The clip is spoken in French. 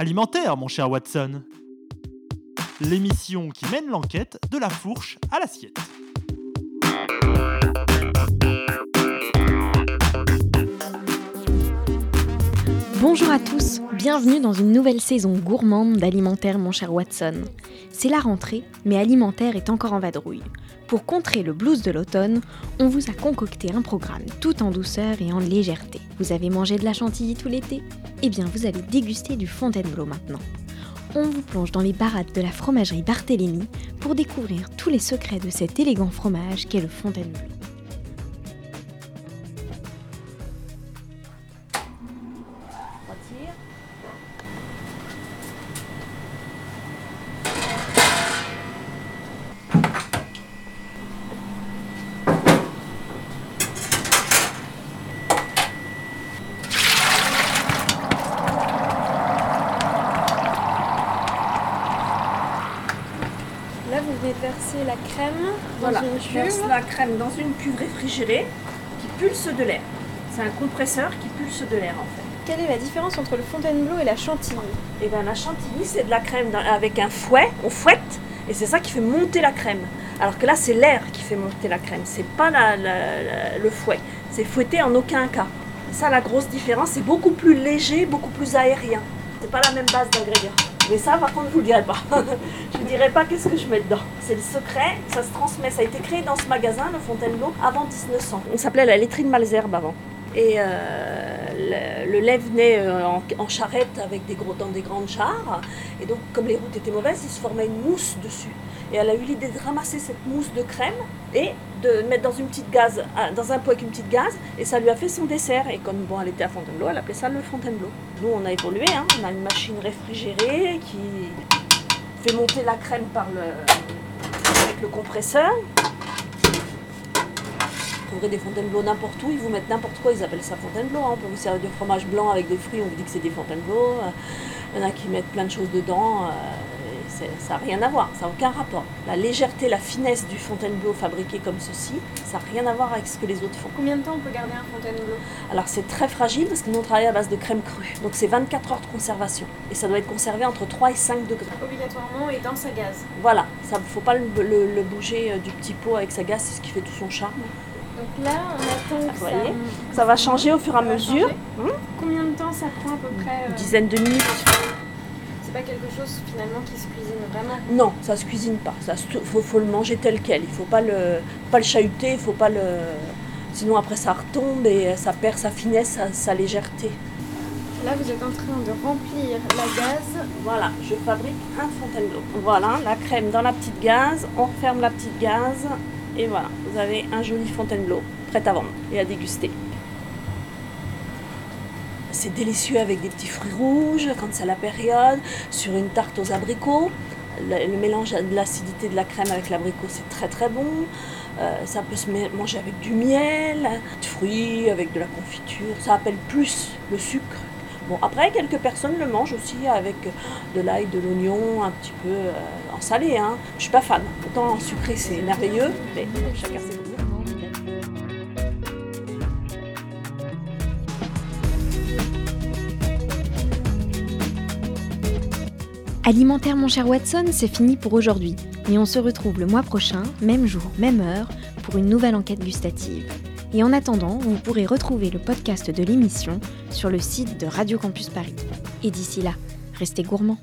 Alimentaire, mon cher Watson. L'émission qui mène l'enquête de la fourche à l'assiette. Bonjour à tous, bienvenue dans une nouvelle saison gourmande d'Alimentaire mon cher Watson. C'est la rentrée, mais Alimentaire est encore en vadrouille. Pour contrer le blues de l'automne, on vous a concocté un programme tout en douceur et en légèreté. Vous avez mangé de la chantilly tout l'été? Eh bien, vous allez déguster du Fontainebleau maintenant. On vous plonge dans les barattes de la fromagerie Barthélemy pour découvrir tous les secrets de cet élégant fromage qu'est le Fontainebleau. Vous verser la crème dans Voilà, une cuve. verse la crème dans une cuve réfrigérée qui pulse de l'air. C'est un compresseur qui pulse de l'air en fait. Quelle est la différence entre le Fontainebleau et la chantilly? Et bien la chantilly, c'est de la crème avec un fouet, on fouette, et c'est ça qui fait monter la crème. Alors que là, c'est l'air qui fait monter la crème, c'est pas la- la- la- le fouet. C'est fouetté en aucun cas. Ça, la grosse différence, c'est beaucoup plus léger, beaucoup plus aérien. C'est pas la même base d'ingrédients. Mais ça, par contre, je vous le dirai pas. je ne dirai pas qu'est-ce que je mets dedans. C'est le secret, ça se transmet. Ça a été créé dans ce magasin, le Fontainebleau, avant 1900. On s'appelait la laiterie de Malzerbe avant. Et euh, le, lait venait euh, en, charrette avec des gros, dans des grandes chars. Et donc, comme les routes étaient mauvaises, il se formait une mousse dessus. Et elle a eu l'idée de ramasser cette mousse de crème et de mettre dans une petite gaz, ah, dans un pot avec une petite gaz. Et ça lui a fait son dessert. Et comme bon, elle était à Fontainebleau, elle appelait ça le Fontainebleau. Nous, on a évolué. hein. On a une machine réfrigérée qui fait monter la crème par avec le compresseur. Vous trouverez des Fontainebleau n'importe où, ils vous mettent n'importe quoi, ils appellent ça Fontainebleau. hein. On peut vous servir du fromage blanc avec des fruits, on vous dit que c'est des Fontainebleau. Euh, Il y en a qui mettent plein de choses dedans. euh, et ça n'a rien à voir, ça n'a aucun rapport. La légèreté, la finesse du Fontainebleau fabriqué comme ceci, ça n'a rien à voir avec ce que les autres font. Combien de temps on peut garder un Fontainebleau? Alors c'est très fragile parce que nous on travaille à base de crème crue. Donc c'est 24 heures de conservation. Et ça doit être conservé entre 3 et 5 degrés. Obligatoirement et dans sa gaz. Voilà, ça ne faut pas le, le- le bouger euh, du petit pot avec sa gaz, c'est ce qui fait tout son charme. Donc là, on attend que ça... voyez Ça va changer au fur et à mesure. Hum. Combien de temps ça prend à peu près euh, Une dizaine de minutes. C'est pas quelque chose finalement qui se cuisine vraiment Non, ça se cuisine pas. Ça se- faut, faut le manger tel quel. Il faut pas le, pas le chahuter, il faut pas le. Sinon après ça retombe et ça perd sa finesse, sa, sa légèreté. Là, vous êtes en train de remplir la gaz. Voilà, je fabrique un Fontainebleau. Voilà, la crème dans la petite gaz, on referme la petite gaz et voilà, vous avez un joli Fontainebleau prêt à vendre et à déguster. C'est délicieux avec des petits fruits rouges quand c'est la période, sur une tarte aux abricots. Le, mélange de l'acidité de la crème avec l'abricot, c'est très très bon. Euh, ça peut se manger avec du miel, de fruits, avec de la confiture. Ça appelle plus le sucre. Bon, après, quelques personnes le mangent aussi avec de l'ail, de l'oignon, un petit peu euh, salé. Hein. Je suis pas fan. Autant en sucré, c'est merveilleux, mais chacun ses goûts. Alimentaire mon cher Watson, c'est fini pour aujourd'hui. Mais on se retrouve le mois prochain, même jour, même heure, pour une nouvelle enquête gustative. Et en attendant, vous pourrez retrouver le podcast de l'émission sur le site de Radio Campus Paris. Et d'ici là, restez gourmands.